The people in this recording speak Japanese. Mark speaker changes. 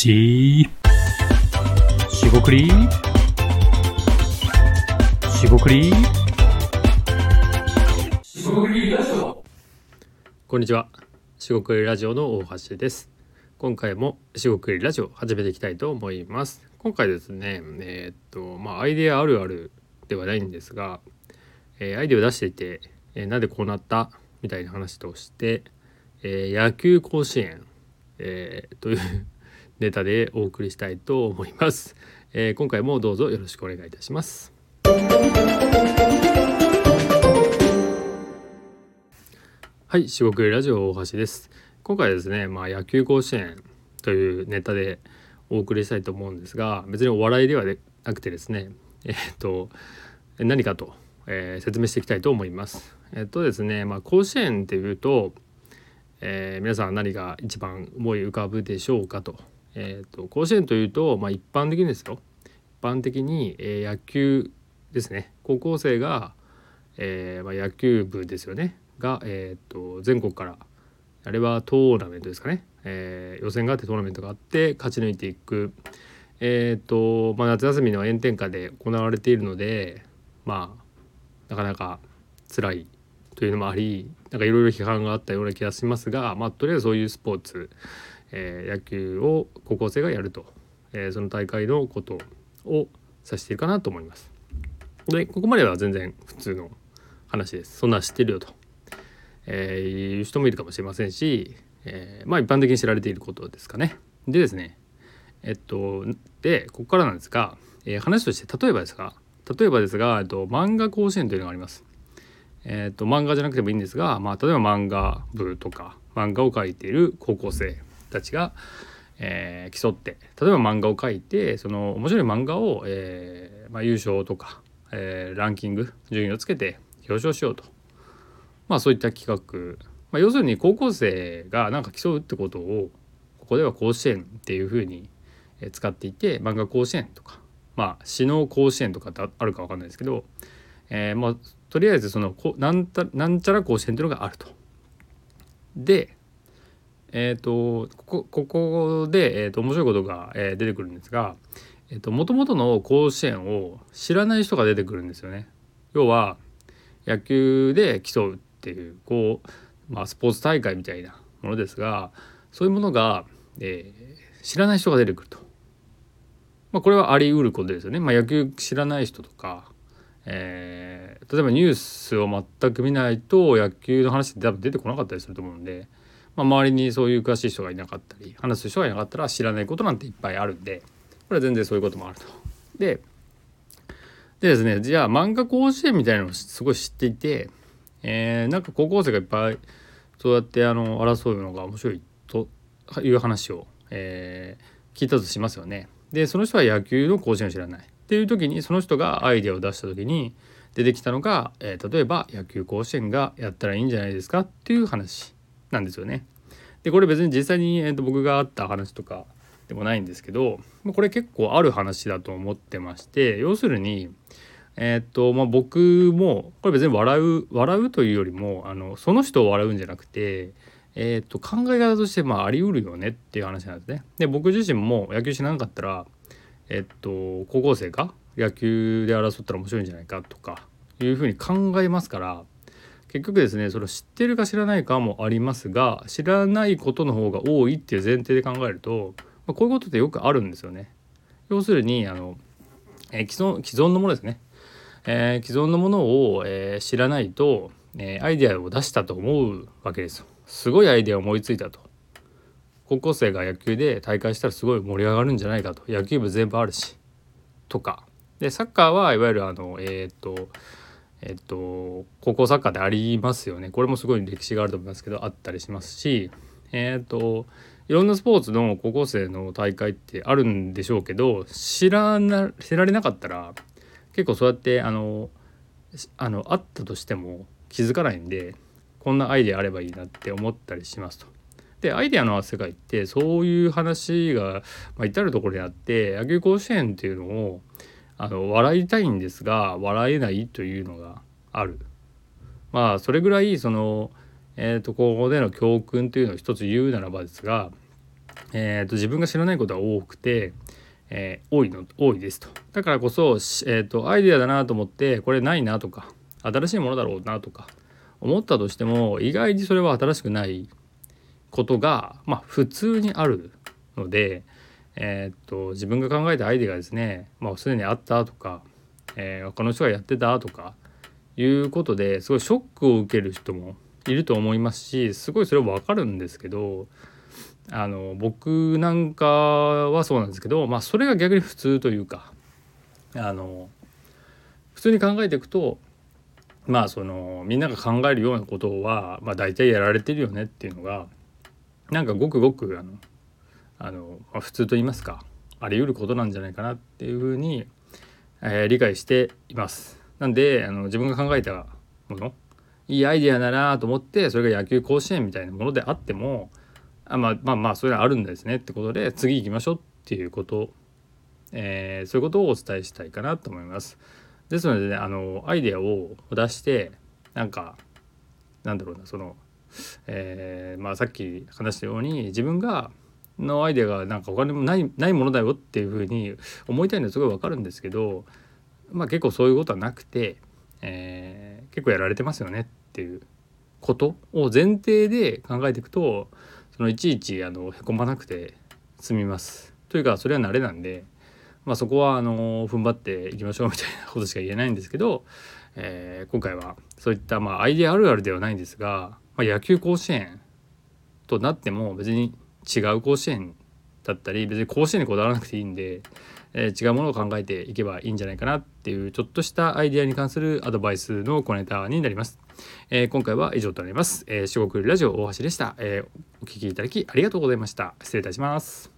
Speaker 1: ししごくりしごくり
Speaker 2: こんにちは。しごくりラジオの大橋です。今回もしごくりラジオ始めていきたいと思います。今回ですね、えーっと、まあ、アイデアあるあるではないんですが、えーアイデアを出していて、えーなんでこうなったみたいな話として、えー野球甲子園、えーというネタでお送りしたいと思います。えー今回もどうぞよろしくお願いいたします。はい、四国ラジオ大橋です。今回ですね、まあ野球甲子園というネタでお送りしたいと思うんですが、別にお笑いではなくてですね、えーっと何かと、えー説明していきたいと思います。えっとですね、まあ甲子園っていうと、えー皆さんは何が一番思い浮かぶでしょうかと。えーと甲子園というと、まあ一般的にですよ。一般的に、えー野球ですね。高校生がえーまあ、野球部ですよねが、えー、と全国からあれはトーナメントですかね、えー予選があってトーナメントがあって勝ち抜いていく、えーとまあ、夏休みの炎天下で行われているのでまあなかなか辛いというのもありなんかいろいろ批判があったような気がしますが、まあ、とりあえずそういうスポーツ、えー野球を高校生がやると、えーその大会のことを指しているかなと思います。でここまでは全然普通の話です。そんな知ってるよと、えーいう人もいるかもしれませんし、えーまあ一般的に知られていることですかね。でですねえっとでここからなんですが、えー話として例えばですが例えばですが、えっと、漫画甲子園というのがあります。えっと漫画じゃなくてもいいんですが、まあ、例えば漫画部とか漫画を描いている高校生。たちが、えー競って例えば漫画を描いてその面白い漫画を、えーまあ、優勝とか、えーランキング順位をつけて表彰しようとまあそういった企画、まあ、要するに高校生がなんか競うってことをここでは甲子園っていうふうに使っていて漫画甲子園とかまあ詩の甲子園とかってあるかわかんないですけど、えーまあとりあえずそのこなんたなんちゃら甲子園っていうのがあると。でえっ、とここここで、えー、と面白いことが、えー出てくるんですがえー、と元々の甲子園を知らない人が出てくるんですよね。要は野球で競うっていうこう、まあ、スポーツ大会みたいなものですがそういうものが、えー知らない人が出てくると。まあ、これはあり得ることですよね。まあ、野球知らない人とか、えー例えばニュースを全く見ないと野球の話って多分出てこなかったりすると思うんで、まあ、周りにそういう詳しい人がいなかったり話す人がいなかったら知らないことなんていっぱいあるんでこれは全然そういうこともあると。ででですねじゃあ漫画甲子園みたいなのをすごい知っていて、えーなんか高校生がいっぱいそうやってあの争うのが面白いという話を、えー聞いたとしますよね。でその人は野球の甲子園を知らないっていう時にその人がアイデアを出した時に出てきたのが、えー例えば野球甲子園がやったらいいんじゃないですかっていう話なんですよね。でこれ別に実際に、えーと僕があった話とかでもないんですけどこれ結構ある話だと思ってまして要するにえーとまあ、僕もこれ別に笑う笑うというよりもあのその人を笑うんじゃなくて、えーと考え方としてまああり得るよねっていう話なんですね。で僕自身も野球知らなかったら、えーと高校生が野球で争ったら面白いんじゃないかとかいうふうに考えますから結局ですねそれを知ってるか知らないかもありますが知らないことの方が多いっていう前提で考えると、まあ、こういうことってよくあるんですよね。要するにあの、えー既存既存のものですね。えー既存のものを、えー知らないと、えアイデアを出したと思うわけですよ。すごいアイデアを思いついたと。高校生が野球で大会したらすごい盛り上がるんじゃないかと野球部全部あるしとかでサッカーはいわゆるあのえーっとえっと高校サッカーでありますよねこれもすごい歴史があると思いますけどあったりしますしえっといろんなスポーツの高校生の大会ってあるんでしょうけど知らな知られなかったら結構そうやってあのあのあったとしても気づかないんでこんなアイデアあればいいなって思ったりしますと。でアイデアの世界ってそういう話が、まあ、至る所にあって野球甲子園っていうのをあの笑いたいんですが笑えないというのがある。まあそれぐらいその、えー、とここでの教訓というのを一つ言うならばですがえーと、自分が知らないことが多くて、えー、多いの多いですとだからこそ、えーと、アイデアだなと思ってこれないなとか新しいものだろうなとか思ったとしても意外にそれは新しくないことがまあ普通にあるので、えーと、自分が考えたアイデアがですね、まあ、すでにあったとか、えー、他の人がやってたとかいうことですごいショックを受ける人もいると思いますしすごいそれは分かるんですけどあの僕なんかはそうなんですけど、まあ、それが逆に普通というかあの普通に考えていくとまあそのみんなが考えるようなことは、まあ、大体やられてるよねっていうのがなんかごくごくあのあの、まあ、普通と言いますかあり得ることなんじゃないかなっていうふうに、えー、理解しています。なんであの自分が考えたものいいアイデアだなと思ってそれが野球甲子園みたいなものであってもあまあまあまあそれはあるんですねってことで次行きましょうっていうこと、えー、そういうことをお伝えしたいかなと思います。ですので、ね、あのアイデアを出してなんかなんだろうなその、えー、まあさっき話したように自分がのアイデアがなんか他にもないないものだよっていうふうに思いたいのはすごいわかるんですけど、まあ、結構そういうことはなくて、えー、結構やられてますよねっていうことを前提で考えていくとそのいちいちあのへこまなくて済みます。というかそれは慣れなんで、まあ、そこはあの踏ん張っていきましょうみたいなことしか言えないんですけど、えー、今回はそういったまあアイデアあるあるではないんですが、まあ、野球甲子園となっても別に違う甲子園だったり別に甲子園にこだわらなくていいんで、えー、違うものを考えていけばいいんじゃないかなっていうちょっとしたアイデアに関するアドバイスの小ネタになります。えー、今回は以上となります。えー、四国ラジオ大橋でした、えー。お聞きいただきありがとうございました。失礼いたします。